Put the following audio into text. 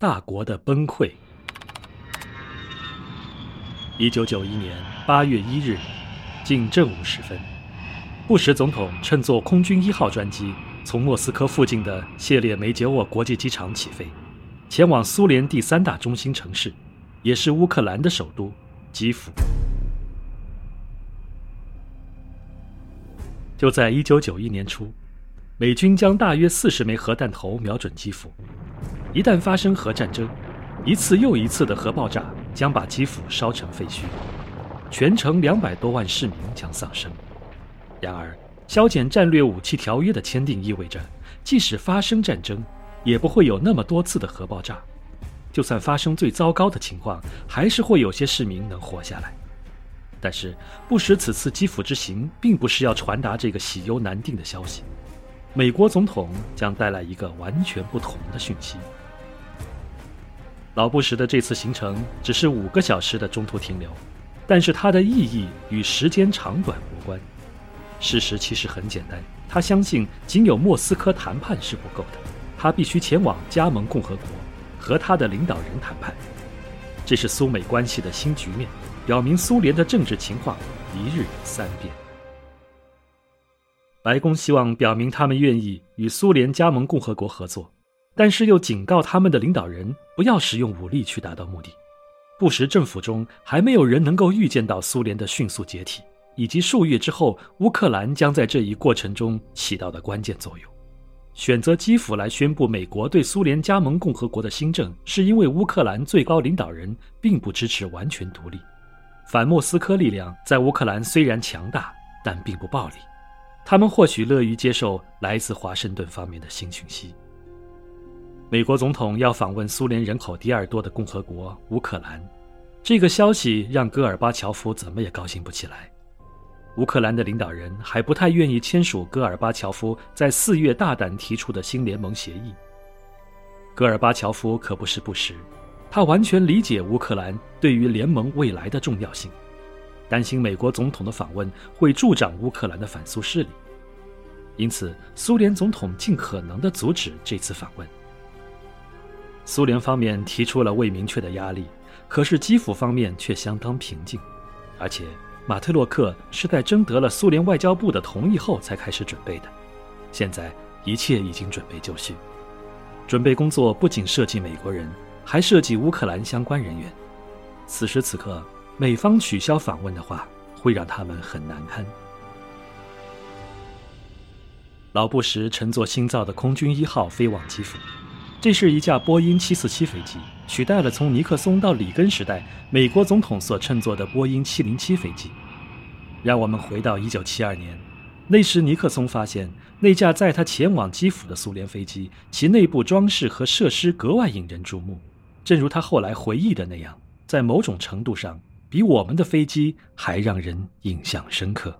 大国的崩溃。一九九一年八月一日，近正午时分，布什总统乘坐空军一号专机，从莫斯科附近的谢列梅捷沃国际机场起飞，前往苏联第三大中心城市，也是乌克兰的首都基辅。就在一九九一年初，美军将大约四十枚核弹头瞄准基辅。一旦发生核战争，一次又一次的核爆炸将把基辅烧成废墟，全城两百多万市民将丧生。然而，削减战略武器条约的签订意味着，即使发生战争，也不会有那么多次的核爆炸。就算发生最糟糕的情况，还是会有些市民能活下来。但是，布什此次基辅之行并不是要传达这个喜忧难定的消息。美国总统将带来一个完全不同的讯息。老布什的这次行程只是五个小时的中途停留，但是它的意义与时间长短无关。事实其实很简单，他相信仅有莫斯科谈判是不够的，他必须前往加盟共和国和他的领导人谈判。这是苏美关系的新局面。表明苏联的政治情况一日三变。白宫希望表明他们愿意与苏联加盟共和国合作，但是又警告他们的领导人不要使用武力去达到目的。布什政府中还没有人能够预见到苏联的迅速解体，以及数月之后乌克兰将在这一过程中起到的关键作用。选择基辅来宣布美国对苏联加盟共和国的新政，是因为乌克兰最高领导人并不支持完全独立。反莫斯科力量在乌克兰虽然强大，但并不暴力。他们或许乐于接受来自华盛顿方面的新讯息。美国总统要访问苏联人口第二多的共和国乌克兰，这个消息让戈尔巴乔夫怎么也高兴不起来。乌克兰的领导人还不太愿意签署戈尔巴乔夫在四月大胆提出的新联盟协议。戈尔巴乔夫可不是不识。他完全理解乌克兰对于联盟未来的重要性，担心美国总统的访问会助长乌克兰的反苏势力，因此苏联总统尽可能地阻止这次访问。苏联方面提出了未明确的压力，可是基辅方面却相当平静，而且马特洛克是在征得了苏联外交部的同意后才开始准备的，现在一切已经准备就绪，准备工作不仅涉及美国人。还涉及乌克兰相关人员。此时此刻，美方取消访问的话，会让他们很难堪。老布什乘坐新造的空军一号飞往基辅，这是一架波音747飞机，取代了从尼克松到里根时代美国总统所乘坐的波音707飞机。让我们回到1972年，那时尼克松发现那架载他前往基辅的苏联飞机，其内部装饰和设施格外引人注目。正如他后来回忆的那样，在某种程度上，比我们的飞机还让人印象深刻。